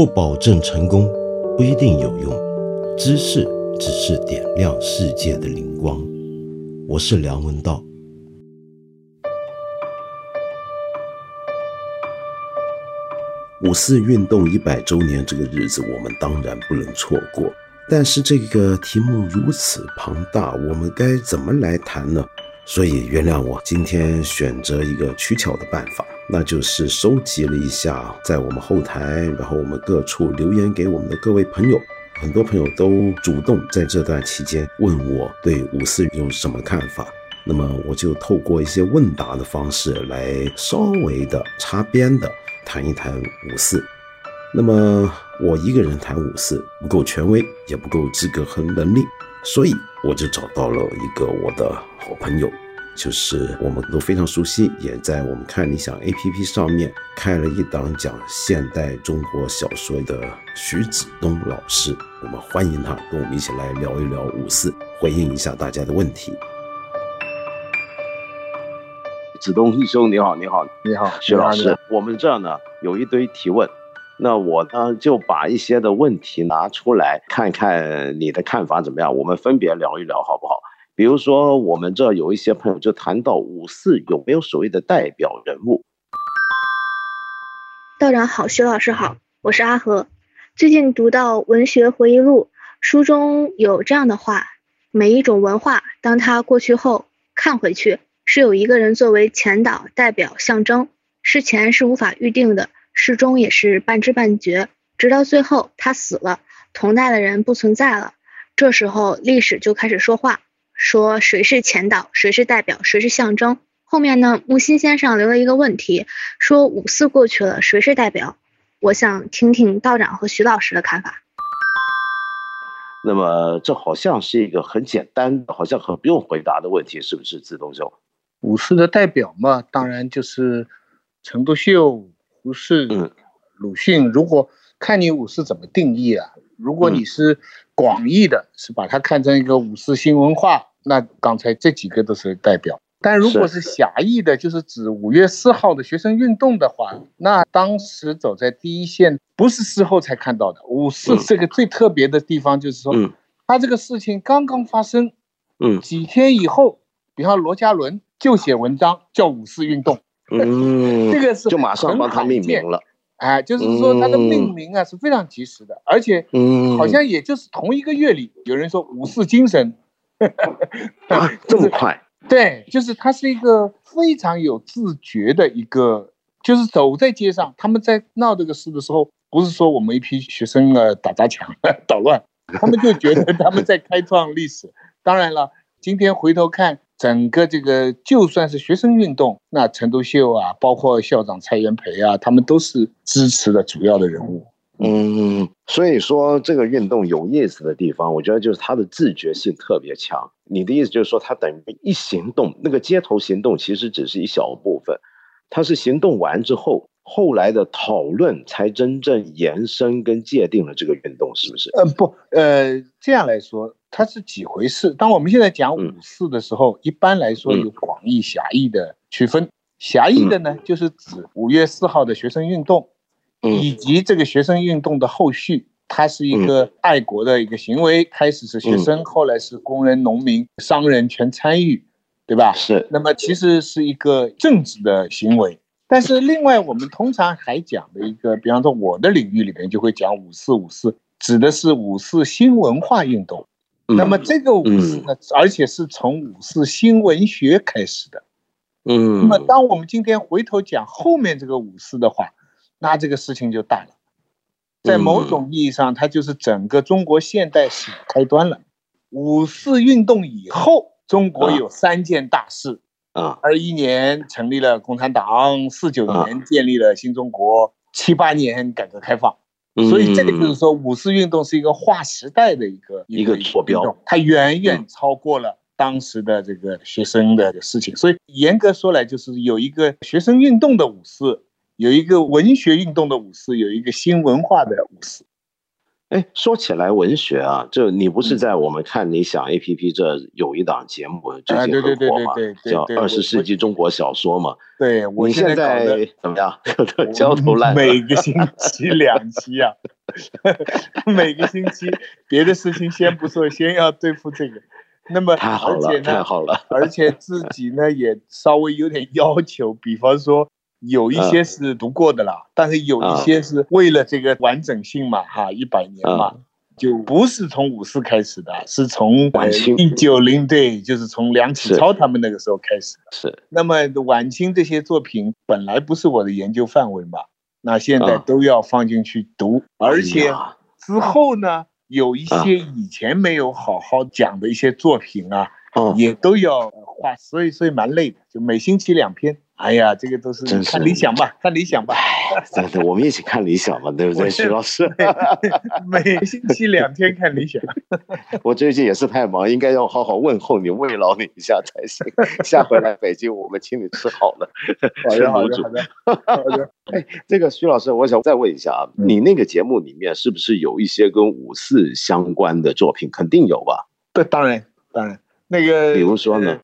不保证成功，不一定有用。知识只是点亮世界的灵光。我是梁文道。五四运动一百周年这个日子，我们当然不能错过。但是这个题目如此庞大，我们该怎么来谈呢？所以原谅我今天选择一个取巧的办法，那就是收集了一下在我们后台，然后我们各处留言给我们的各位朋友，很多朋友都主动在这段期间问我对五四有什么看法，那么我就透过一些问答的方式来稍微的擦边的谈一谈五四。那么我一个人谈五四不够权威，也不够资格和能力，所以我就找到了一个我的好朋友。就是我们都非常熟悉，也在我们看理想 A P P 上面开了一档讲现代中国小说的徐子东老师，我们欢迎他跟我们一起来聊一聊五四，回应一下大家的问题。子东兄，你好，你好，你好，徐老师，我们这儿呢有一堆提问，那我呢就把一些的问题拿出来看看你的看法怎么样，我们分别聊一聊，好不好？比如说，我们这有一些朋友就谈到五四有没有所谓的代表人物？道长好，徐老师好，我是阿和。最近读到《文学回忆录》，书中有这样的话：每一种文化，当它过去后，看回去是有一个人作为前导、代表、象征，事前是无法预定的，事中也是半知半觉，直到最后他死了，同代的人不存在了，这时候历史就开始说话。说谁是前导，谁是代表，谁是象征。后面呢，木心先生留了一个问题，说五四过去了，谁是代表？我想听听道长和徐老师的看法。那么这好像是一个很简单，好像很不用回答的问题，是不是？自动兄，五四的代表嘛，当然就是陈独秀、胡适、鲁迅。如果看你五四怎么定义啊？如果你是广义的，是把它看成一个五四新文化。那刚才这几个都是代表，但如果是狭义的，就是指五月四号的学生运动的话，那当时走在第一线，不是事后才看到的。五四这个最特别的地方就是说，他这个事情刚刚发生，嗯，几天以后，比方罗家伦就写文章叫五四运动，嗯，这个是就马上帮他命名了，哎，就是说他的命名啊是非常及时的，而且，嗯，好像也就是同一个月里，有人说五四精神。啊，这么 快？对，就是他是一个非常有自觉的一个，就是走在街上，他们在闹这个事的时候，不是说我们一批学生啊打砸抢捣乱，他们就觉得他们在开创历史。当然了，今天回头看整个这个，就算是学生运动，那陈独秀啊，包括校长蔡元培啊，他们都是支持的主要的人物。嗯，所以说这个运动有意思的地方，我觉得就是它的自觉性特别强。你的意思就是说，它等于一行动，那个街头行动其实只是一小部分，它是行动完之后，后来的讨论才真正延伸跟界定了这个运动，是不是？呃，不，呃，这样来说，它是几回事？当我们现在讲五四的时候，一般来说有广义、狭义的区分。狭义的呢，就是指五月四号的学生运动。以及这个学生运动的后续，它是一个爱国的一个行为，开始是学生，后来是工人、农民、商人全参与，对吧？是。那么其实是一个政治的行为，但是另外我们通常还讲的一个，比方说我的领域里面就会讲五四五四，指的是五四新文化运动。那么这个五四呢，而且是从五四新文学开始的。嗯。那么当我们今天回头讲后面这个五四的话，那这个事情就大了，在某种意义上，它就是整个中国现代史开端了。五四运动以后，中国有三件大事：啊，二一年成立了共产党，四九年建立了新中国，七八年改革开放。所以这个就是说，五四运动是一个划时代的一个一个坐标，它远远超过了当时的这个学生的事情。所以严格说来，就是有一个学生运动的五四。有一个文学运动的五四，有一个新文化的五四。哎，说起来文学啊，这你不是在我们看理想 A P P 这有一档节目最近很火嘛，叫《二十世纪中国小说》嘛？对，我现在怎么样？焦头烂额。每个星期 两期啊，每个星期别的事情先不说，先要对付这个。那么太好了，太好了，而且自己呢也稍微有点要求，比方说。有一些是读过的啦，但是有一些是为了这个完整性嘛，哈，一百年嘛，就不是从五四开始的，是从晚清一九零对，就是从梁启超他们那个时候开始的。是。那么晚清这些作品本来不是我的研究范围嘛，那现在都要放进去读，而且之后呢，有一些以前没有好好讲的一些作品啊，也都要画，所以所以蛮累的，就每星期两篇。哎呀，这个都是看理想吧，看理想吧。真的，我们一起看理想嘛，对不对，徐老师？每星期两天看理想。我最近也是太忙，应该要好好问候你、慰劳你一下才行。下回来北京，我们请你吃好的。好的，好的，好的。哎，这个徐老师，我想再问一下啊，你那个节目里面是不是有一些跟五四相关的作品？肯定有吧？对，当然，当然。那个，比如说呢？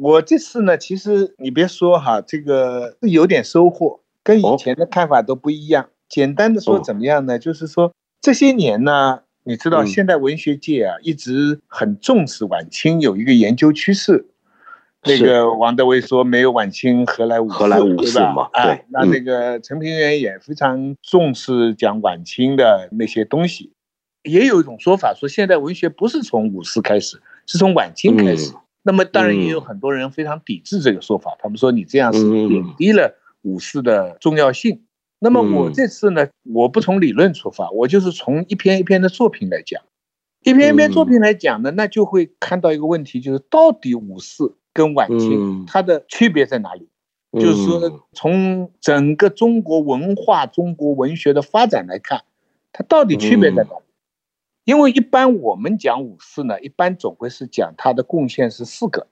我这次呢，其实你别说哈，这个是有点收获，跟以前的看法都不一样。简单的说怎么样呢？就是说这些年呢，你知道现代文学界啊，一直很重视晚清，有一个研究趋势。那个王德威说没有晚清何来五何来嘛？对。那那个陈平原也非常重视讲晚清的那些东西。也有一种说法说，现代文学不是从五四开始，是从晚清开始。那么当然也有很多人非常抵制这个说法，他们说你这样是贬低了五四的重要性。那么我这次呢，我不从理论出发，我就是从一篇一篇的作品来讲，一篇一篇作品来讲呢，那就会看到一个问题，就是到底五四跟晚清它的区别在哪里？就是说从整个中国文化、中国文学的发展来看，它到底区别在哪？因为一般我们讲五四呢，一般总会是讲他的贡献是四个，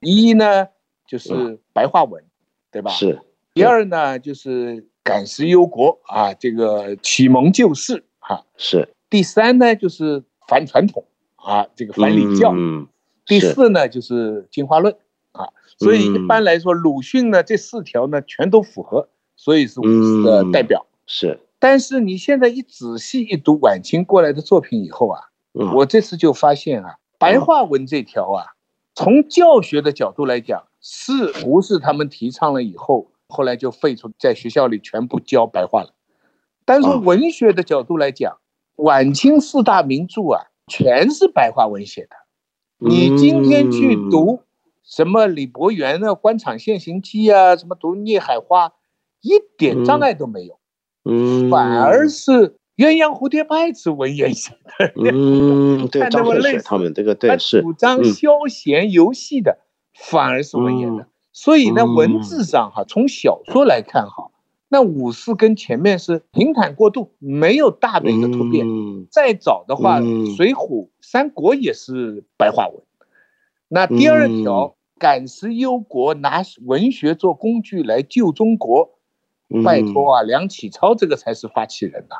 一呢就是白话文，对吧？是。第二呢就是感时忧国啊，这个启蒙救世啊。是。第三呢就是反传统啊，这个反礼教。嗯。第四呢就是进化论啊，所以一般来说鲁迅呢这四条呢全都符合，所以是五四的代表。是。但是你现在一仔细一读晚清过来的作品以后啊，我这次就发现啊，白话文这条啊，从教学的角度来讲，是不是他们提倡了以后，后来就废除，在学校里全部教白话了？但是文学的角度来讲，晚清四大名著啊，全是白话文写的。你今天去读什么李伯元的《官场现形记》啊，什么读《孽海花》，一点障碍都没有。嗯，反而是鸳鸯蝴蝶派是文言写的，嗯，对，张恨水他们这个对是主张消闲游戏的，反而是文言的。所以呢，文字上哈，从小说来看哈，那五四跟前面是平坦过渡，没有大的一个突变。再早的话，《水浒》《三国》也是白话文。那第二条，感时忧国，拿文学做工具来救中国。拜托啊，梁启超这个才是发起人呐，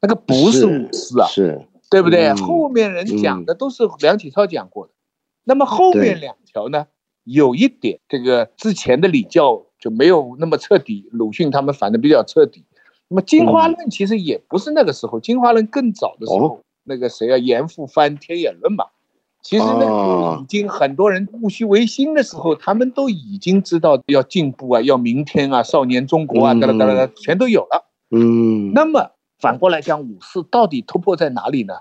那个不是五四啊，是对不对？后面人讲的都是梁启超讲过的。那么后面两条呢，有一点这个之前的礼教就没有那么彻底，鲁迅他们反的比较彻底。那么进化论其实也不是那个时候，进化论更早的时候，那个谁啊，严复翻《天演论》嘛。其实那个已经很多人戊戌维新的时候，他们都已经知道要进步啊，要明天啊，少年中国啊，哒啦哒啦哒，全都有了。嗯，那么反过来讲，五四到底突破在哪里呢？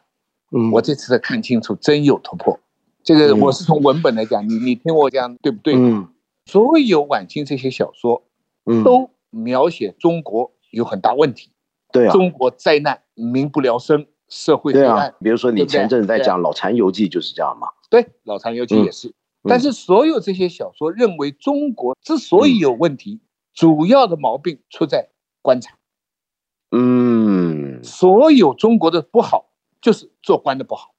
嗯，我这次才看清楚，真有突破。这个我是从文本来讲，你你听我讲对不对？嗯，所有晚清这些小说，嗯，都描写中国有很大问题，对啊，中国灾难，民不聊生。社会对啊，比如说你前阵子在讲《老残游记》就是这样嘛。对，《老残游记》也是。但是所有这些小说认为，中国之所以有问题，主要的毛病出在官场。嗯。所有中国的不好，就是做官的不好。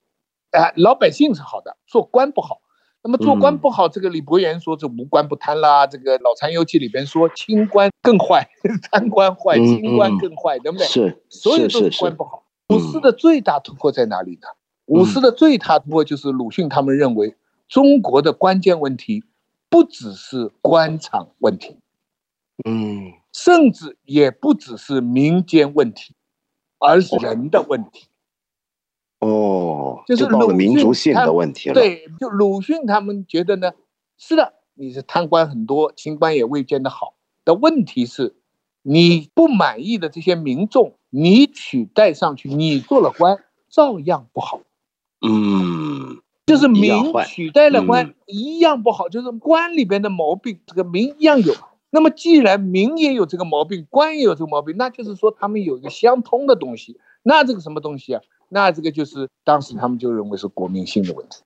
哎，老百姓是好的，做官不好。那么做官不好，这个李伯元说这无官不贪啦。这个《老残游记》里边说清官更坏，贪官坏，清官更坏，对不对？是，所有都是官不好。五四的最大突破在哪里呢？五四的最大突破就是鲁迅他们认为中国的关键问题不只是官场问题，嗯，甚至也不只是民间问题，而是人的问题。哦，就是到了民族性的问题了。对，就鲁迅他们觉得呢，是的，你是贪官很多，清官也未见得好。的问题是，你不满意的这些民众，你取代上去，你做了官，照样不好。嗯，就是民取代了官，一样不好。就是官里边的毛病，这个民一样有。那么既然民也有这个毛病，官也有这个毛病，那就是说他们有一个相通的东西。那这个什么东西啊？那这个就是当时他们就认为是国民性的问题。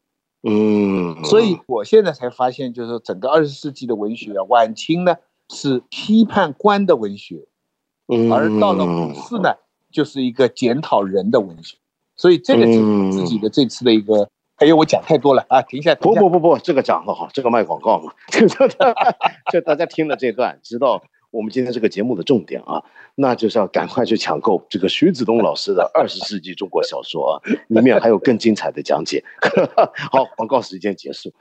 嗯，所以我现在才发现，就是整个二十世纪的文学啊，晚清呢是批判官的文学，而到了五四呢，就是一个检讨人的文学。所以这个是自己的这次的一个，哎呦，我讲太多了啊！停下，不不不不，这个讲的好，这个卖广告嘛，就大家听了这段，知道我们今天这个节目的重点啊，那就是要赶快去抢购这个徐子东老师的《二十世纪中国小说》啊，里面还有更精彩的讲解。好，广告时间结束。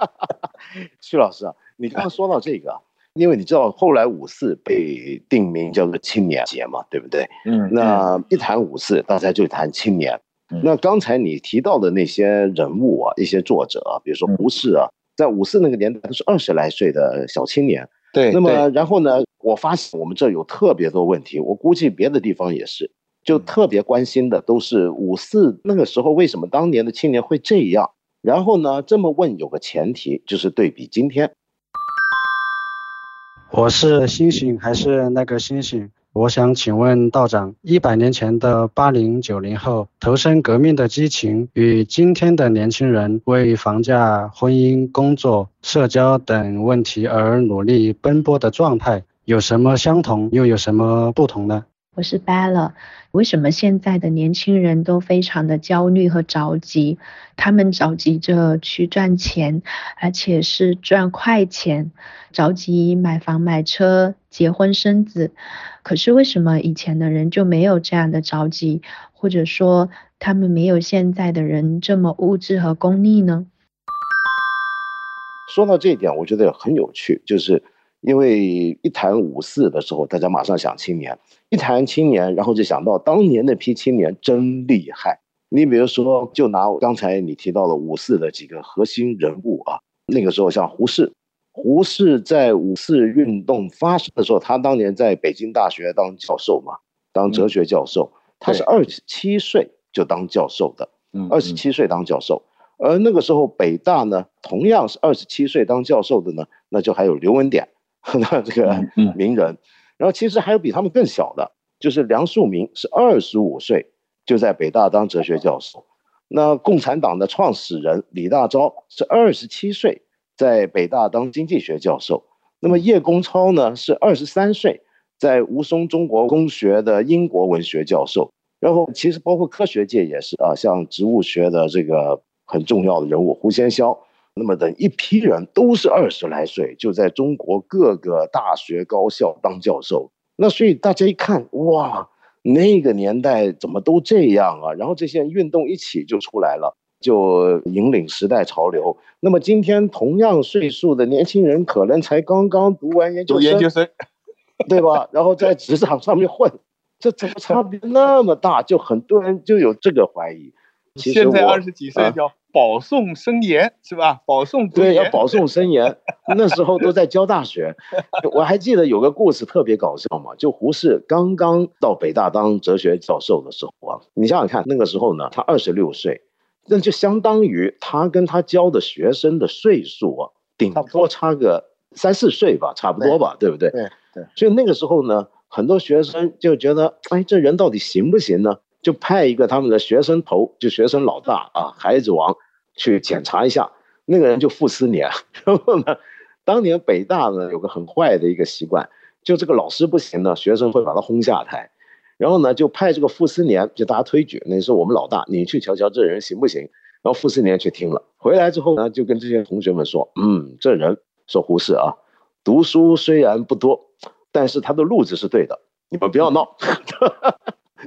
徐老师啊，你刚刚说到这个。因为你知道后来五四被定名叫做青年节嘛，对不对？嗯，那一谈五四，大家就谈青年。那刚才你提到的那些人物啊，一些作者啊，比如说胡适啊，在五四那个年代都是二十来岁的小青年。对。那么然后呢，我发现我们这有特别多问题，我估计别的地方也是，就特别关心的都是五四那个时候为什么当年的青年会这样？然后呢，这么问有个前提，就是对比今天。我是星星还是那个星星？我想请问道长，一百年前的八零九零后投身革命的激情，与今天的年轻人为房价、婚姻、工作、社交等问题而努力奔波的状态，有什么相同，又有什么不同呢？我是 Bella，为什么现在的年轻人都非常的焦虑和着急？他们着急着去赚钱，而且是赚快钱，着急买房买车、结婚生子。可是为什么以前的人就没有这样的着急，或者说他们没有现在的人这么物质和功利呢？说到这一点，我觉得很有趣，就是。因为一谈五四的时候，大家马上想青年；一谈青年，然后就想到当年那批青年真厉害。你比如说，就拿刚才你提到的五四的几个核心人物啊，那个时候像胡适，胡适在五四运动发生的时候，他当年在北京大学当教授嘛，当哲学教授，他是二十七岁就当教授的，二十七岁当教授。而那个时候北大呢，同样是二十七岁当教授的呢，那就还有刘文典。那这个名人，然后其实还有比他们更小的，就是梁漱溟是二十五岁就在北大当哲学教授。那共产党的创始人李大钊是二十七岁在北大当经济学教授。那么叶公超呢是二十三岁在吴淞中国公学的英国文学教授。然后其实包括科学界也是啊，像植物学的这个很重要的人物胡先霄。那么等一批人都是二十来岁，就在中国各个大学高校当教授。那所以大家一看，哇，那个年代怎么都这样啊？然后这些运动一起就出来了，就引领时代潮流。那么今天同样岁数的年轻人，可能才刚刚读完研究生，对吧？然后在职场上面混，这怎么差别那么大？就很多人就有这个怀疑。现在二十几岁叫。保送生研是吧？保送对，要保送生研。那时候都在教大学，我还记得有个故事特别搞笑嘛，就胡适刚刚到北大当哲学教授的时候啊，你想想看，那个时候呢，他二十六岁，那就相当于他跟他教的学生的岁数啊，顶多差个三四岁吧，差不多吧，对不对？对对。所以那个时候呢，很多学生就觉得，哎，这人到底行不行呢？就派一个他们的学生头，就学生老大啊，孩子王去检查一下。那个人就傅斯年。然后呢，当年北大呢有个很坏的一个习惯，就这个老师不行呢，学生会把他轰下台。然后呢，就派这个傅斯年，就大家推举，那是我们老大，你去瞧瞧这人行不行？然后傅斯年去听了，回来之后呢，就跟这些同学们说：“嗯，这人说胡适啊，读书虽然不多，但是他的路子是对的，你们不要闹。”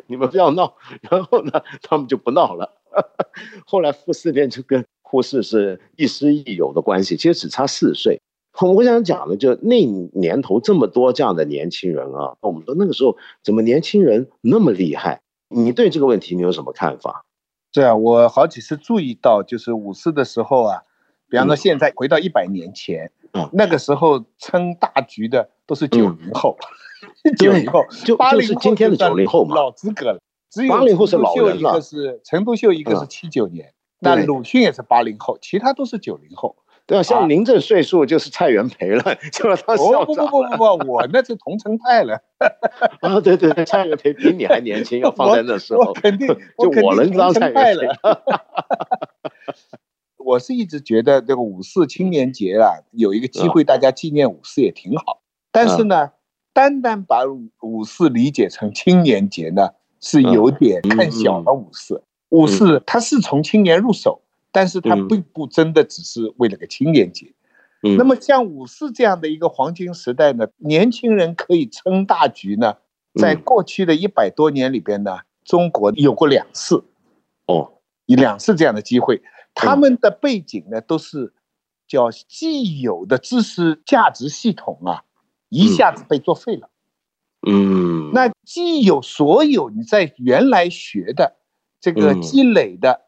你们不要闹。然后呢，他们就不闹了。后来傅斯年就跟胡适是亦师亦友的关系，其实只差四岁。我想讲的就那年头这么多这样的年轻人啊，我们说那个时候怎么年轻人那么厉害？你对这个问题你有什么看法？对啊，我好几次注意到，就是五四的时候啊，比方说现在回到一百年前，那个时候撑大局的都是九零后，九零后就就是今天的九零后嘛，老资格了。只有八零后是老人了。一个是陈独秀，一个是七九年，那鲁迅也是八零后，其他都是九零后。对啊，像您这岁数就是蔡元培了，就是他校不不不不不，我那是同城派了。啊，对对对，蔡元培比你还年轻，要放在那时候，肯定就我能当蔡元培了。我是一直觉得这个五四青年节啊，有一个机会大家纪念五四也挺好。但是呢，单单把五四理解成青年节呢，是有点看小了五四。五四它是从青年入手。但是它并不真的只是为了个青年节，那么像五四这样的一个黄金时代呢，年轻人可以撑大局呢，在过去的一百多年里边呢，中国有过两次，哦，有两次这样的机会，他们的背景呢都是叫既有的知识价值系统啊，一下子被作废了，嗯，那既有所有你在原来学的这个积累的。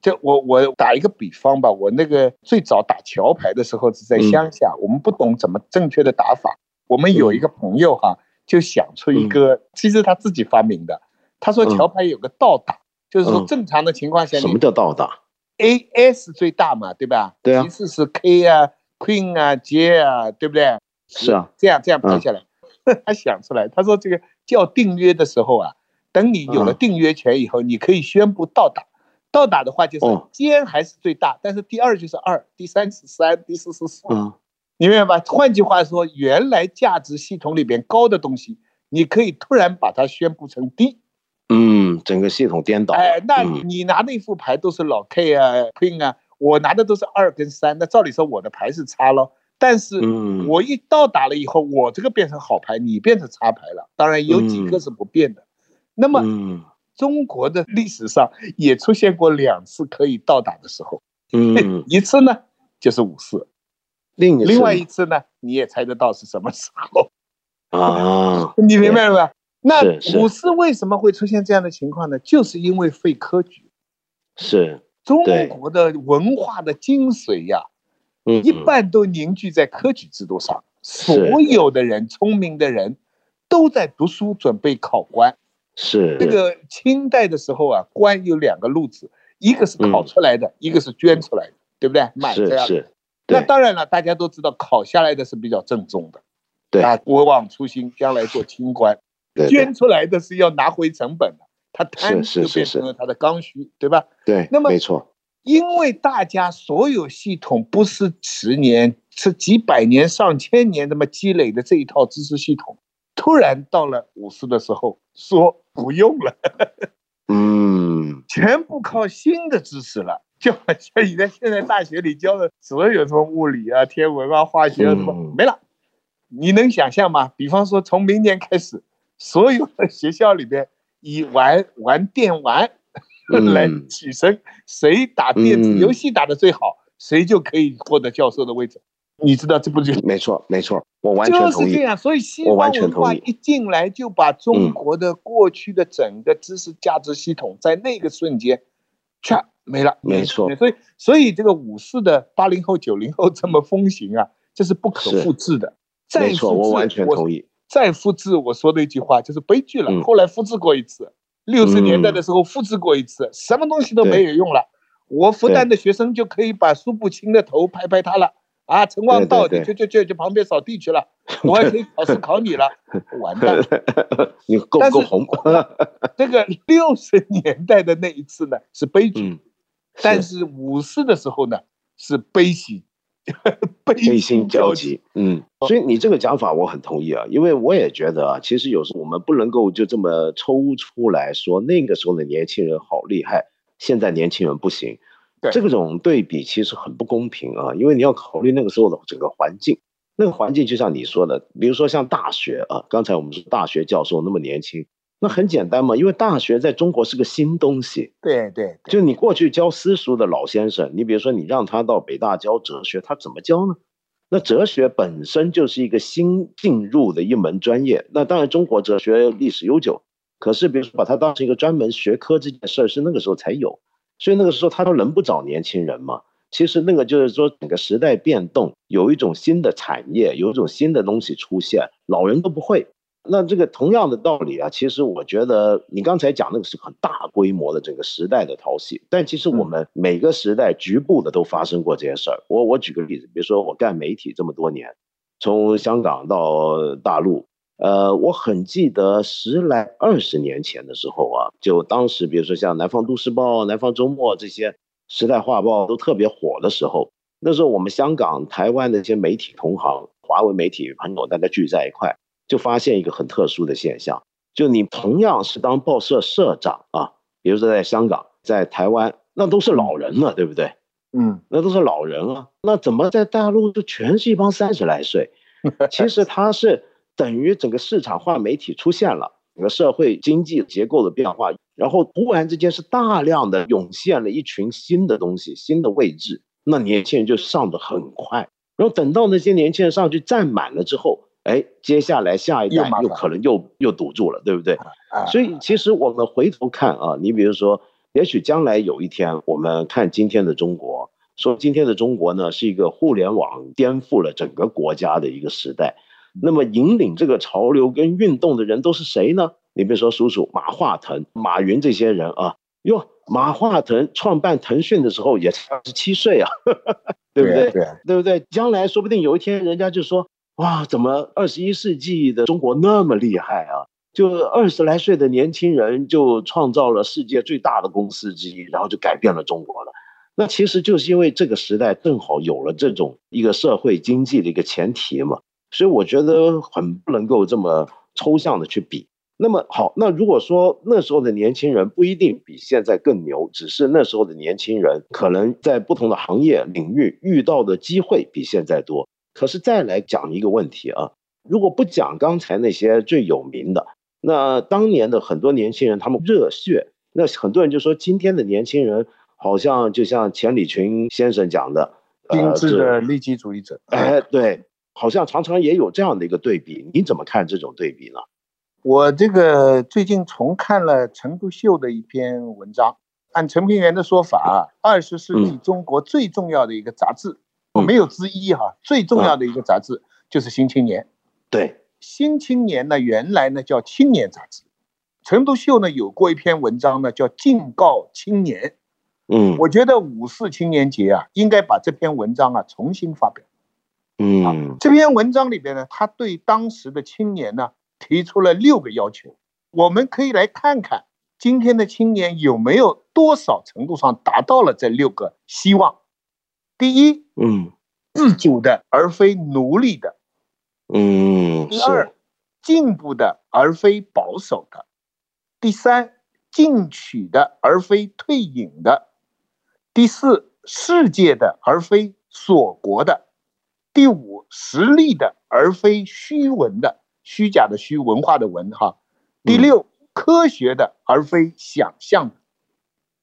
就我我打一个比方吧，我那个最早打桥牌的时候是在乡下，我们不懂怎么正确的打法。我们有一个朋友哈，就想出一个，其实他自己发明的。他说桥牌有个倒打，就是说正常的情况下，什么叫倒打？A S 最大嘛，对吧？对啊。其次是 K 啊，Queen 啊，J 啊，对不对？是啊。这样这样拍下来，他想出来，他说这个叫订约的时候啊，等你有了订约权以后，你可以宣布倒打。倒打的话就是尖还是最大，但是第二就是二，第三是三，第四是四，你明白吧？换句话说，原来价值系统里边高的东西，你可以突然把它宣布成低，嗯，整个系统颠倒。哎，那你拿那副牌都是老 K 啊，Queen 啊，我拿的都是二跟三，那照理说我的牌是差了，但是我一到打了以后，我这个变成好牌，你变成差牌了。当然有几个是不变的，那么。中国的历史上也出现过两次可以倒打的时候，嗯，一次呢就是五四，另另外一次呢你也猜得到是什么时候啊？你明白了吧？那五四为什么会出现这样的情况呢？就是因为废科举，是中国的文化的精髓呀，嗯，一半都凝聚在科举制度上，所有的人聪明的人都在读书准备考官。是这个清代的时候啊，官有两个路子，一个是考出来的，一个是捐出来的，对不对？是是。那当然了，大家都知道，考下来的是比较正宗的，对啊，不忘初心，将来做清官。捐出来的是要拿回成本的，他贪就变成了他的刚需，对吧？对，那么没错，因为大家所有系统不是十年，是几百年、上千年那么积累的这一套知识系统。突然到了五四的时候，说不用了，嗯，全部靠新的知识了，就好像你在现在大学里教的所有什么物理啊、天文啊、化学啊什么没了，你能想象吗？比方说从明年开始，所有的学校里边以玩玩电玩 来起身，谁打电子游戏打的最好，谁就可以获得教授的位置。你知道这不就没错没错，我完全同意。就是这样，所以西方文化一进来就把中国的过去的整个知识价值系统在那个瞬间，全没了。没错，所以所以这个五四的八零后九零后这么风行啊，这是不可复制的。再复制，我完全同意。再复制我说的一句话就是悲剧了。后来复制过一次，六十年代的时候复制过一次，什么东西都没有用了。我复旦的学生就可以把苏步青的头拍拍他了。啊，陈望道，你就就就就旁边扫地去了，我还可以考试考你了，完蛋！你够够红。这个六十年代的那一次呢是悲剧，但是五四的时候呢是悲喜，悲心交集。嗯，所以你这个讲法我很同意啊，因为我也觉得啊，其实有时候我们不能够就这么抽出来说那个时候的年轻人好厉害，现在年轻人不行。这种对比其实很不公平啊，因为你要考虑那个时候的整个环境，那个环境就像你说的，比如说像大学啊，刚才我们说大学教授那么年轻，那很简单嘛，因为大学在中国是个新东西。对对，就你过去教私塾的老先生，你比如说你让他到北大教哲学，他怎么教呢？那哲学本身就是一个新进入的一门专业。那当然，中国哲学历史悠久，可是比如说把它当成一个专门学科这件事儿，是那个时候才有。所以那个时候他说能不找年轻人吗？其实那个就是说，整个时代变动，有一种新的产业，有一种新的东西出现，老人都不会。那这个同样的道理啊，其实我觉得你刚才讲那个是很大规模的这个时代的淘洗，但其实我们每个时代局部的都发生过这些事儿。我我举个例子，比如说我干媒体这么多年，从香港到大陆，呃，我很记得十来二十年前的时候啊，就当时比如说像《南方都市报》《南方周末》这些时代画报都特别火的时候，那时候我们香港、台湾的一些媒体同行、华为媒体朋友大家聚在一块。就发现一个很特殊的现象，就你同样是当报社社长啊，比如说在香港、在台湾，那都是老人了，对不对？嗯，那都是老人啊，那怎么在大陆就全是一帮三十来岁？其实它是等于整个市场化媒体出现了，整个社会经济结构的变化，然后突然之间是大量的涌现了一群新的东西、新的位置，那年轻人就上的很快，然后等到那些年轻人上去站满了之后。哎，接下来下一代又可能又又堵住了，对不对？所以其实我们回头看啊，你比如说，也许将来有一天，我们看今天的中国，说今天的中国呢是一个互联网颠覆了整个国家的一个时代。那么引领这个潮流跟运动的人都是谁呢？你比如说，叔叔马化腾、马云这些人啊，哟，马化腾创办腾讯的时候也才二十七岁啊，对不对？对对不对？将来说不定有一天人家就说。哇，怎么二十一世纪的中国那么厉害啊？就二十来岁的年轻人就创造了世界最大的公司之一，然后就改变了中国了。那其实就是因为这个时代正好有了这种一个社会经济的一个前提嘛，所以我觉得很不能够这么抽象的去比。那么好，那如果说那时候的年轻人不一定比现在更牛，只是那时候的年轻人可能在不同的行业领域遇到的机会比现在多。可是再来讲一个问题啊，如果不讲刚才那些最有名的，那当年的很多年轻人他们热血，那很多人就说今天的年轻人好像就像钱理群先生讲的，精致的利己主义者。哎，对，好像常常也有这样的一个对比，你怎么看这种对比呢？我这个最近重看了陈独秀的一篇文章，按陈平原的说法，二十世纪中国最重要的一个杂志。没有之一哈，最重要的一个杂志就是《新青年》。对，《新青年》呢，原来呢叫《青年》杂志。陈独秀呢有过一篇文章呢，叫《敬告青年》。嗯，我觉得五四青年节啊，应该把这篇文章啊重新发表。嗯，这篇文章里边呢，他对当时的青年呢提出了六个要求。我们可以来看看今天的青年有没有多少程度上达到了这六个希望。第一，嗯，自主的而非奴隶的，嗯，第二，进步的而非保守的，第三，进取的而非退隐的，第四，世界的而非锁国的，第五，实力的而非虚文的，虚假的虚，文化的文哈，第六，科学的而非想象的，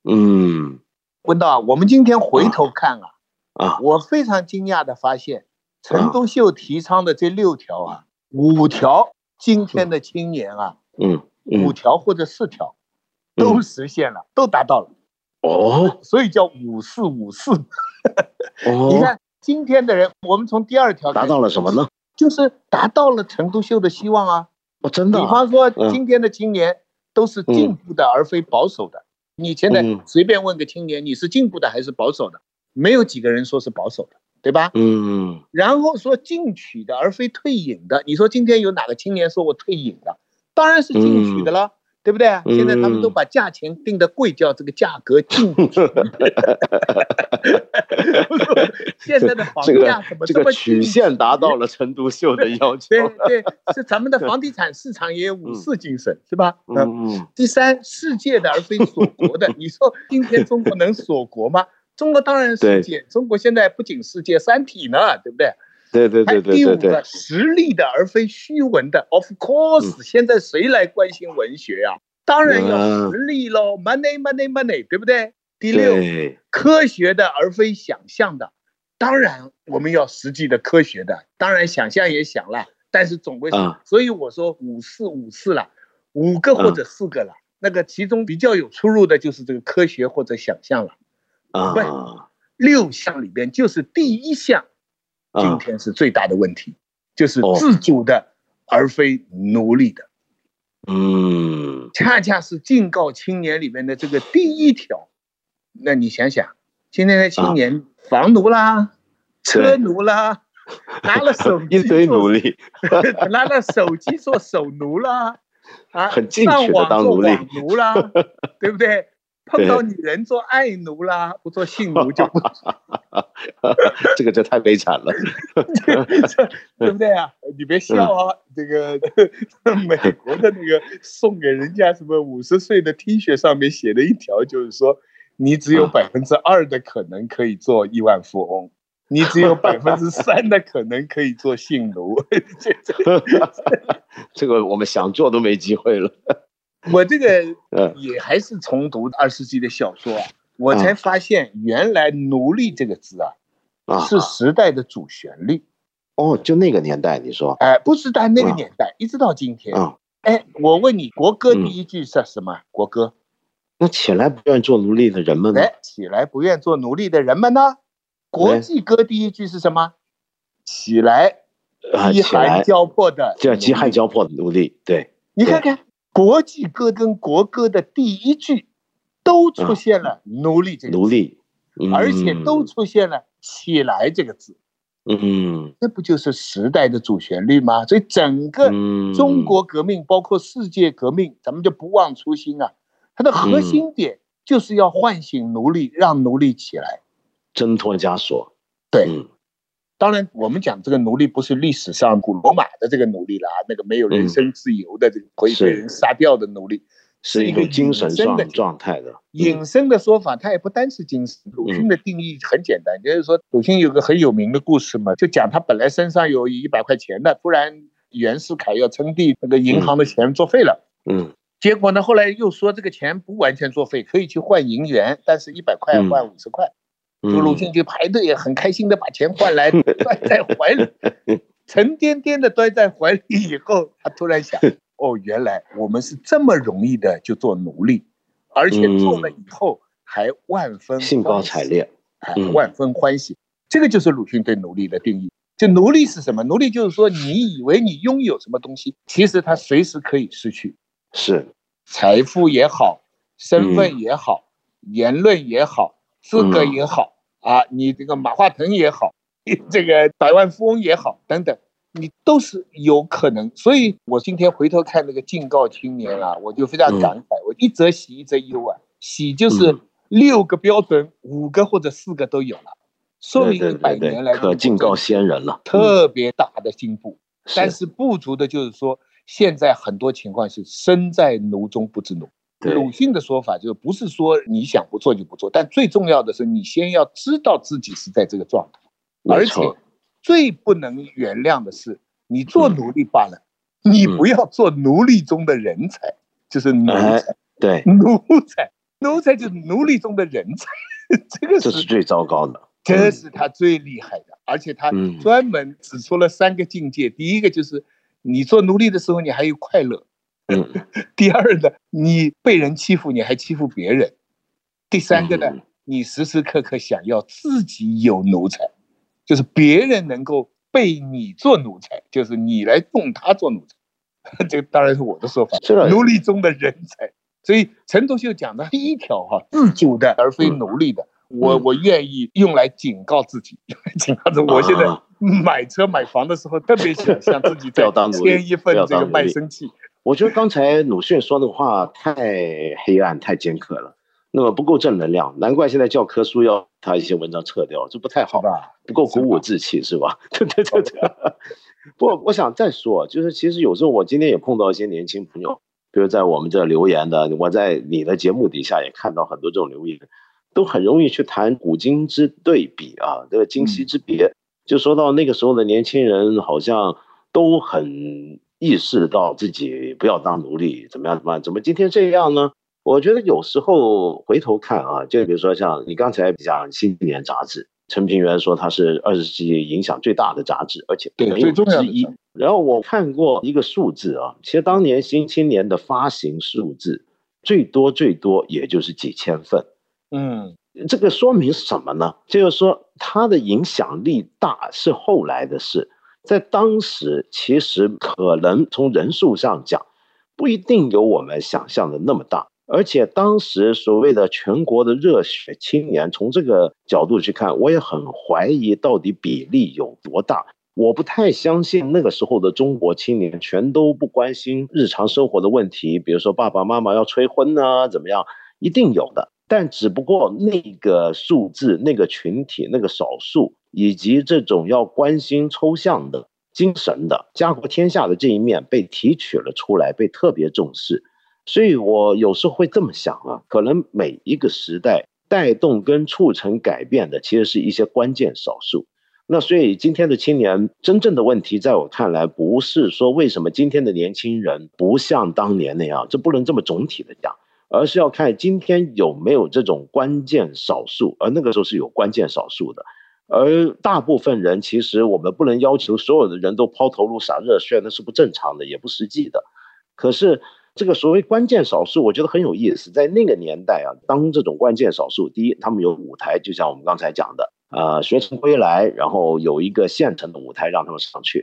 嗯，问到我们今天回头看啊。啊，我非常惊讶的发现，陈独秀提倡的这六条啊，五条今天的青年啊，嗯，五条或者四条，都实现了，都达到了。哦，所以叫五四五四。哦，你看今天的人，我们从第二条达到了什么呢？就是达到了陈独秀的希望啊。哦，真的。比方说，今天的青年都是进步的而非保守的。你现在随便问个青年，你是进步的还是保守的？没有几个人说是保守的，对吧？嗯。然后说进取的，而非退隐的。你说今天有哪个青年说我退隐的？当然是进取的了，对不对？现在他们都把价钱定的贵，叫这个价格进取。现在的房价怎么这么曲线达到了陈独秀的要求？对对，是咱们的房地产市场也有五四精神，是吧？嗯。第三，世界的而非锁国的。你说今天中国能锁国吗？中国当然世界，中国现在不仅世界三体呢，对不对？对对对对对对，实力的而非虚文的。Of course，现在谁来关心文学呀？当然要实力喽，money money money，对不对？第六，科学的而非想象的。当然我们要实际的科学的，当然想象也想了，但是总归是，所以我说五四五四了，五个或者四个了。那个其中比较有出入的就是这个科学或者想象了。啊，不六项里边就是第一项，今天是最大的问题，就是自主的而非奴隶的。嗯，恰恰是警告青年里面的这个第一条。那你想想，今天的青年房奴啦，车奴啦，拿了手机 一堆奴隶，拿了手机做手奴啦，啊，上网做网奴啦，对不对？碰到女人做爱奴啦，不做性奴就不。这个就太悲惨了，对不对啊？你别笑啊！这个美国的那个送给人家什么五十岁的 T 恤上面写的一条，就是说你只有百分之二的可能可以做亿万富翁，你只有百分之三的可能可以做性奴。这个我们想做都没机会了。我这个也还是重读二十世纪的小说啊，我才发现原来“奴隶”这个字啊，是时代的主旋律。哦，就那个年代，你说？哎，不是在那个年代，一直到今天。哎，我问你，国歌第一句是什么？国歌？那起来不愿做奴隶的人们呢？起来不愿做奴隶的人们呢？国际歌第一句是什么？起来，饥寒交迫的叫饥寒交迫的奴隶。对，你看看。国际歌跟国歌的第一句，都出现了“奴隶”这个奴隶，而且都出现了“起来”这个字。嗯，这不就是时代的主旋律吗？所以整个中国革命，包括世界革命，咱们就不忘初心啊。它的核心点就是要唤醒奴隶，让奴隶起来，挣脱枷锁。对。当然，我们讲这个奴隶不是历史上古罗马的这个奴隶了，那个没有人身自由的这个可以被人杀掉的奴隶，是一个精神上的状态的。隐身的说法，它也不单是精神。鲁迅的定义很简单，就是说鲁迅有个很有名的故事嘛，就讲他本来身上有一百块钱的，突然袁世凯要称帝，那个银行的钱作废了。嗯，结果呢，后来又说这个钱不完全作废，可以去换银元，但是一百块换五十块。就鲁迅就排队，很开心的把钱换来，端在怀里，沉甸甸的端在怀里以后，他突然想，哦，原来我们是这么容易的就做奴隶，而且做了以后还万分兴高采烈，哎，万分欢喜。这个就是鲁迅对奴隶的定义。就奴隶是什么？奴隶就是说，你以为你拥有什么东西，其实他随时可以失去，是财富也好，身份也好，言论也好。资格也好啊，你这个马化腾也好，这个百万富翁也好，等等，你都是有可能。所以我今天回头看那个敬告青年啊，我就非常感慨。我一则喜，一则忧啊。喜就是六个标准，五个或者四个都有了，说明一百年来可敬告先人了，特别大的进步。但是不足的就是说，现在很多情况是身在奴中不知奴。鲁迅的说法就是，不是说你想不做就不做，但最重要的是，你先要知道自己是在这个状态。而且，最不能原谅的是，你做奴隶罢了，你不要做奴隶中的人才，就是奴才。对，奴才，奴才就是奴隶中的人才，这个是最糟糕的，这是他最厉害的。而且他专门指出了三个境界：第一个就是你做奴隶的时候，你还有快乐。嗯，第二呢，你被人欺负，你还欺负别人；第三个呢，你时时刻刻想要自己有奴才，就是别人能够被你做奴才，就是你来供他做奴才。这个当然是我的说法，奴隶中的人才。所以陈独秀讲的第 一条哈，自主的而非奴隶的，我我愿意用来警告自己，警告着我现在买车买房的时候，特别想想自己再签一份这个卖身契。我觉得刚才鲁迅说的话太黑暗、太尖刻了，那么不够正能量，难怪现在教科书要他一些文章撤掉，这不太好吧？不够鼓舞志气是吧？对对对对。不，我想再说，就是其实有时候我今天也碰到一些年轻朋友，比如在我们这留言的，我在你的节目底下也看到很多这种留言，都很容易去谈古今之对比啊，这个今昔之别。就说到那个时候的年轻人好像都很意识到自己不要当奴隶，怎么样怎么样？怎么今天这样呢？我觉得有时候回头看啊，就比如说像你刚才讲《新年》杂志，陈平原说它是二十世纪影响最大的杂志，而且没有之一。然后我看过一个数字啊，其实当年《新青年》的发行数字最多最多也就是几千份。嗯，这个说明什么呢？就是说它的影响力大是后来的事，在当时其实可能从人数上讲，不一定有我们想象的那么大。而且当时所谓的全国的热血青年，从这个角度去看，我也很怀疑到底比例有多大。我不太相信那个时候的中国青年全都不关心日常生活的问题，比如说爸爸妈妈要催婚呢，怎么样？一定有的。但只不过那个数字、那个群体、那个少数，以及这种要关心抽象的精神的家国天下的这一面被提取了出来，被特别重视。所以我有时候会这么想啊，可能每一个时代带动跟促成改变的，其实是一些关键少数。那所以今天的青年真正的问题，在我看来，不是说为什么今天的年轻人不像当年那样，这不能这么总体的讲，而是要看今天有没有这种关键少数，而那个时候是有关键少数的，而大部分人其实我们不能要求所有的人都抛头颅洒热血，那是不正常的，也不实际的。可是。这个所谓关键少数，我觉得很有意思。在那个年代啊，当这种关键少数，第一，他们有舞台，就像我们刚才讲的，呃，学成归来，然后有一个现成的舞台让他们上去；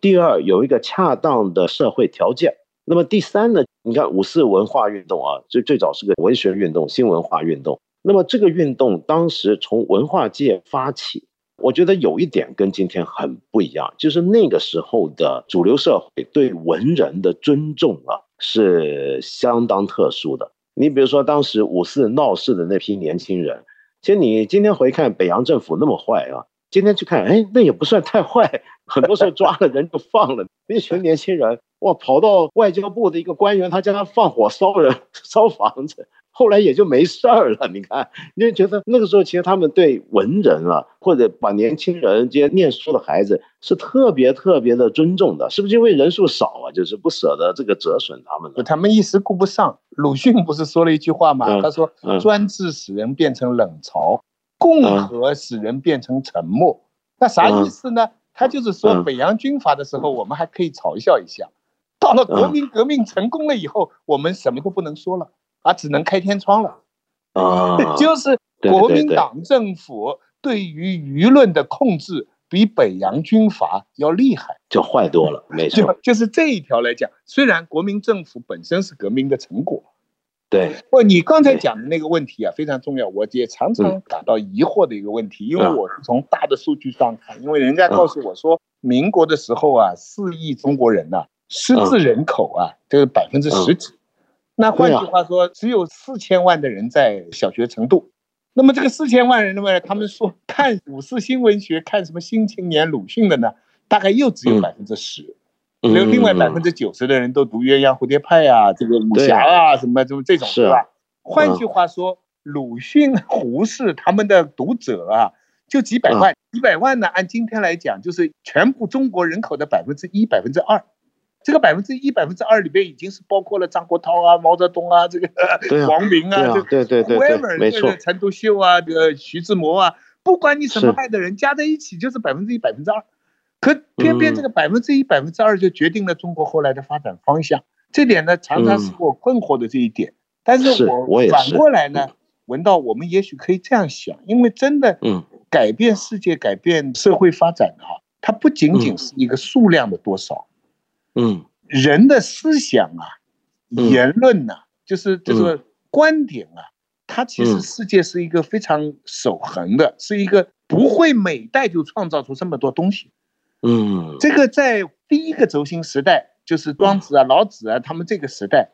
第二，有一个恰当的社会条件。那么第三呢？你看五四文化运动啊，最最早是个文学运动、新文化运动。那么这个运动当时从文化界发起，我觉得有一点跟今天很不一样，就是那个时候的主流社会对文人的尊重啊。是相当特殊的。你比如说，当时五四闹事的那批年轻人，其实你今天回看北洋政府那么坏啊，今天去看，哎，那也不算太坏。很多时候抓了人就放了，那群年轻人哇，跑到外交部的一个官员他家放火烧人、烧房子。后来也就没事儿了。你看，你就觉得那个时候，其实他们对文人啊，或者把年轻人这些念书的孩子是特别特别的尊重的，是不是因为人数少啊？就是不舍得这个折损他们。他们一时顾不上。鲁迅不是说了一句话吗？他说：“专制使人变成冷嘲，共和使人变成沉默。”那啥意思呢？他就是说，北洋军阀的时候，我们还可以嘲笑一下；到了国民革命成功了以后，我们什么都不能说了。啊，只能开天窗了，啊，就是国民党政府对于舆论的控制比北洋军阀要厉害，就坏多了，没错，就是这一条来讲，虽然国民政府本身是革命的成果，对，不，你刚才讲的那个问题啊非常重要，我也常常感到疑惑的一个问题，因为我是从大的数据上看，因为人家告诉我说，民国的时候啊，四亿中国人呐，失智人口啊，这个百分之十几。那换句话说，只有四千万的人在小学程度。那么这个四千万人，那么他们说看五四新文学、看什么《新青年》、鲁迅的呢？大概又只有百分之十。有另外百分之九十的人都读《鸳鸯蝴蝶派》啊，这个武侠啊，什么什么这种是吧？换句话说，鲁迅、胡适他们的读者啊，就几百万，几百万呢？按今天来讲，就是全部中国人口的百分之一、百分之二。这个百分之一、百分之二里边已经是包括了张国焘啊、毛泽东啊、这个 王明啊、对对对对，没错，陈独秀啊、这个徐志摩啊，不管你什么派的人加在一起就是百分之一、百分之二，可偏偏这个百分之一、百分之二就决定了中国后来的发展方向。这点呢，常常是我困惑的这一点。但是我反过来呢，文道我们也许可以这样想，因为真的，嗯，改变世界、改变社会发展的哈，它不仅仅是一个数量的多少。嗯，人的思想啊，言论呐，就是就是观点啊，它其实世界是一个非常守恒的，是一个不会每代就创造出这么多东西。嗯，这个在第一个轴心时代，就是庄子啊、老子啊他们这个时代，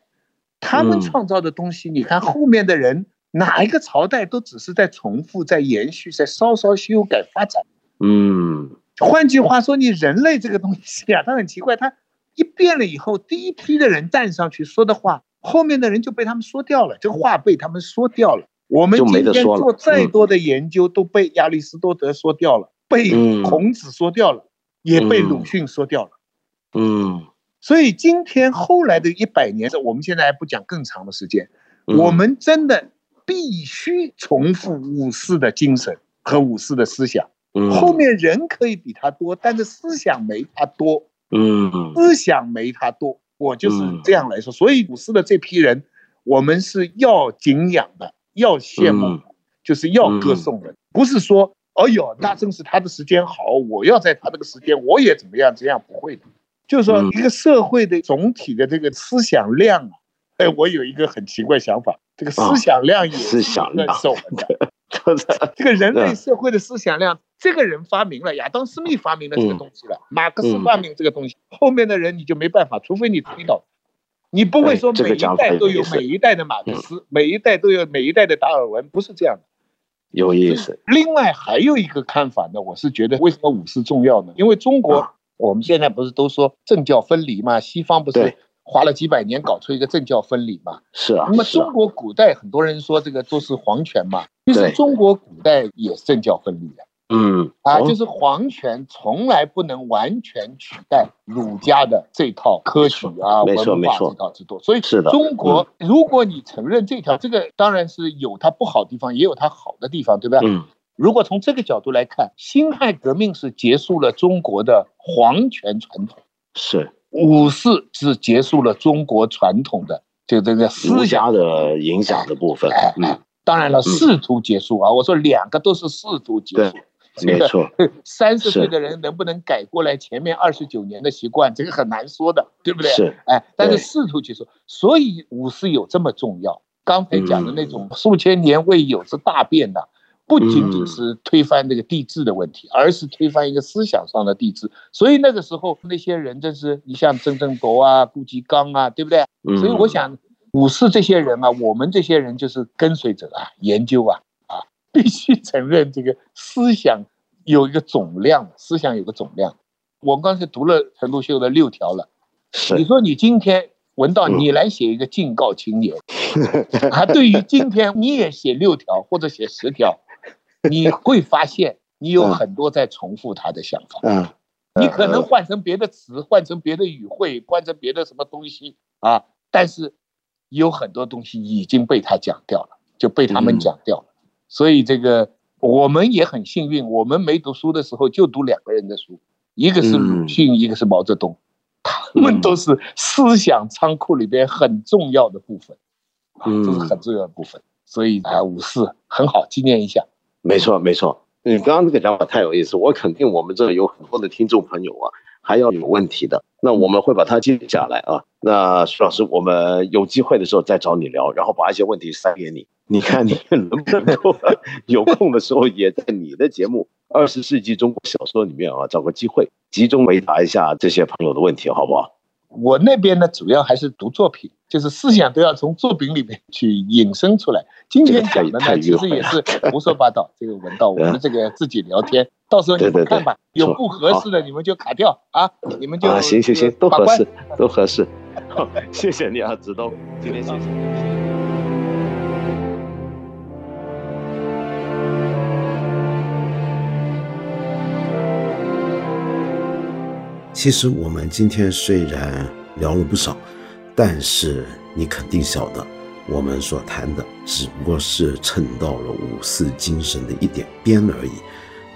他们创造的东西，你看后面的人哪一个朝代都只是在重复、在延续、在稍稍修改发展。嗯，换句话说，你人类这个东西啊，它很奇怪，它。一变了以后，第一批的人站上去说的话，后面的人就被他们说掉了，这个话被他们说掉了。我们今天做再多的研究，都被亚里士多德说掉了，被孔子说掉了，也被鲁迅说掉了。嗯，所以今天后来的一百年，我们现在还不讲更长的时间，我们真的必须重复五四的精神和五四的思想。后面人可以比他多，但是思想没他多。嗯，思想没他多，我就是这样来说。所以五四的这批人，我们是要敬仰的，要羡慕，就是要歌颂的，不是说，哎呦，那正是他的时间好，我要在他这个时间我也怎么样，这样不会的。就是说，一个社会的总体的这个思想量啊，哎，我有一个很奇怪想法，这个思想量也是很守恒的。这个人类社会的思想量，这个人发明了，亚当·斯密发明了这个东西了，马克思发明这个东西，后面的人你就没办法，除非你推导，你不会说每一代都有每一代的马克思，每一代都有每一代的达尔文，不是这样的。有意思。另外还有一个看法呢，我是觉得为什么五四重要呢？因为中国我们现在不是都说政教分离嘛，西方不是。花了几百年搞出一个政教分离嘛？是啊。那么中国古代很多人说这个都是皇权嘛，其实中国古代也政教分离的。嗯。啊，就是皇权从来不能完全取代儒家的这套科举啊、文化这套制度。所以是的。中国，如果你承认这条，这个当然是有它不好的地方，也有它好的地方，对吧？嗯。如果从这个角度来看，辛亥革命是结束了中国的皇权传统。是。五四是结束了中国传统的就这个思想的影响的部分。嗯，当然了，试图结束啊！我说两个都是试图结束。没错。三十岁的人能不能改过来前面二十九年的习惯，这个很难说的，对不对？是。哎，但是试图结束，所以五四有这么重要。刚才讲的那种数千年未有之大变的。不仅仅是推翻这个帝制的问题，而是推翻一个思想上的帝制。所以那个时候那些人真是，你像曾正铎啊、顾颉刚啊，对不对？所以我想，五四这些人啊，我们这些人就是跟随者啊，研究啊，啊，必须承认这个思想有一个总量，思想有个总量。我刚才读了陈独秀的六条了，你说你今天闻到你来写一个敬告青年，啊，对于今天你也写六条或者写十条。你会发现，你有很多在重复他的想法。嗯，你可能换成别的词，换成别的语汇，换成别的什么东西啊？但是有很多东西已经被他讲掉了，就被他们讲掉了。所以这个我们也很幸运，我们没读书的时候就读两个人的书，一个是鲁迅，一个是毛泽东，他们都是思想仓库里边很重要的部分，啊，这是很重要的部分。所以啊，五四很好，纪念一下。没错，没错，你刚刚这个讲法太有意思，我肯定我们这有很多的听众朋友啊，还要有问题的，那我们会把它记下来啊。那徐老师，我们有机会的时候再找你聊，然后把一些问题塞给你，你看你 能不能够有空的时候也在你的节目《二十世纪中国小说》里面啊，找个机会集中回答一下这些朋友的问题，好不好？我那边呢，主要还是读作品，就是思想都要从作品里面去引申出来。今天讲的呢，其实也是胡说八道。这个文道，我们这个自己聊天，到时候你们看吧，有不合适的你们就卡掉啊，你们就啊，行行行，都合适，都合适。谢谢你啊，子东，今天谢谢你。其实我们今天虽然聊了不少，但是你肯定晓得，我们所谈的只不过是蹭到了五四精神的一点边而已。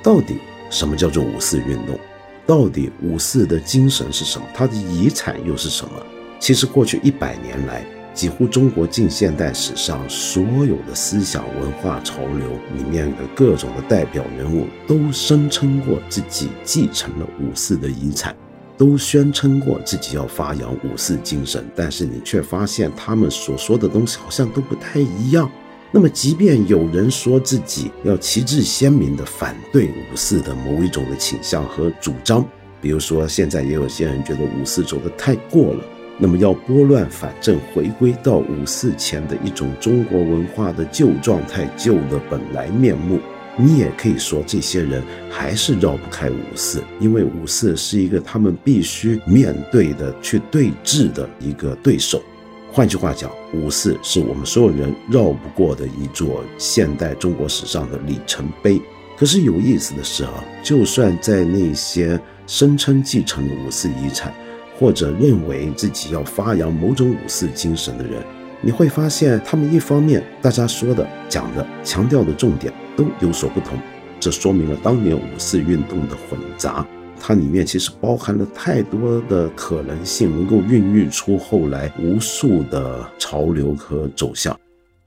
到底什么叫做五四运动？到底五四的精神是什么？它的遗产又是什么？其实过去一百年来，几乎中国近现代史上所有的思想文化潮流里面的各种的代表人物，都声称过自己继承了五四的遗产。都宣称过自己要发扬五四精神，但是你却发现他们所说的东西好像都不太一样。那么，即便有人说自己要旗帜鲜明地反对五四的某一种的倾向和主张，比如说现在也有些人觉得五四走得太过了，那么要拨乱反正，回归到五四前的一种中国文化的旧状态、旧的本来面目。你也可以说，这些人还是绕不开五四，因为五四是一个他们必须面对的、去对峙的一个对手。换句话讲，五四是我们所有人绕不过的一座现代中国史上的里程碑。可是有意思的是啊，就算在那些声称继承五四遗产，或者认为自己要发扬某种五四精神的人，你会发现，他们一方面大家说的、讲的、强调的重点都有所不同。这说明了当年五四运动的混杂，它里面其实包含了太多的可能性，能够孕育出后来无数的潮流和走向。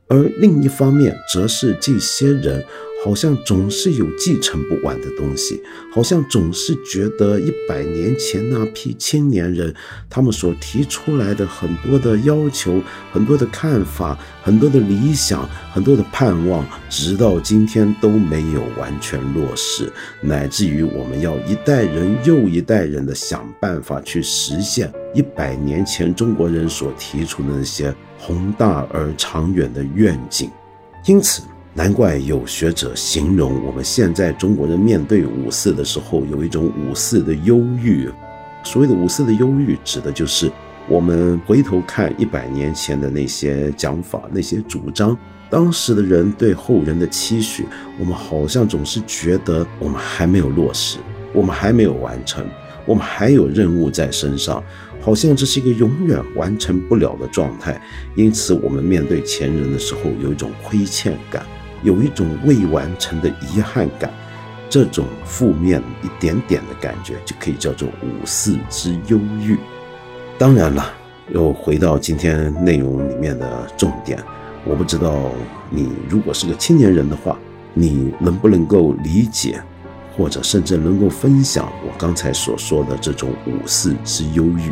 而另一方面，则是这些人。好像总是有继承不完的东西，好像总是觉得一百年前那批青年人他们所提出来的很多的要求、很多的看法、很多的理想、很多的盼望，直到今天都没有完全落实，乃至于我们要一代人又一代人的想办法去实现一百年前中国人所提出的那些宏大而长远的愿景，因此。难怪有学者形容我们现在中国人面对五四的时候，有一种五四的忧郁。所谓的五四的忧郁，指的就是我们回头看一百年前的那些讲法、那些主张，当时的人对后人的期许，我们好像总是觉得我们还没有落实，我们还没有完成，我们还有任务在身上，好像这是一个永远完成不了的状态。因此，我们面对前人的时候，有一种亏欠感。有一种未完成的遗憾感，这种负面一点点的感觉，就可以叫做五四之忧郁。当然了，又回到今天内容里面的重点，我不知道你如果是个青年人的话，你能不能够理解，或者甚至能够分享我刚才所说的这种五四之忧郁。